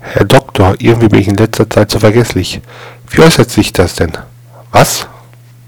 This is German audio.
Herr Doktor, irgendwie bin ich in letzter Zeit so vergesslich. Wie äußert sich das denn? Was?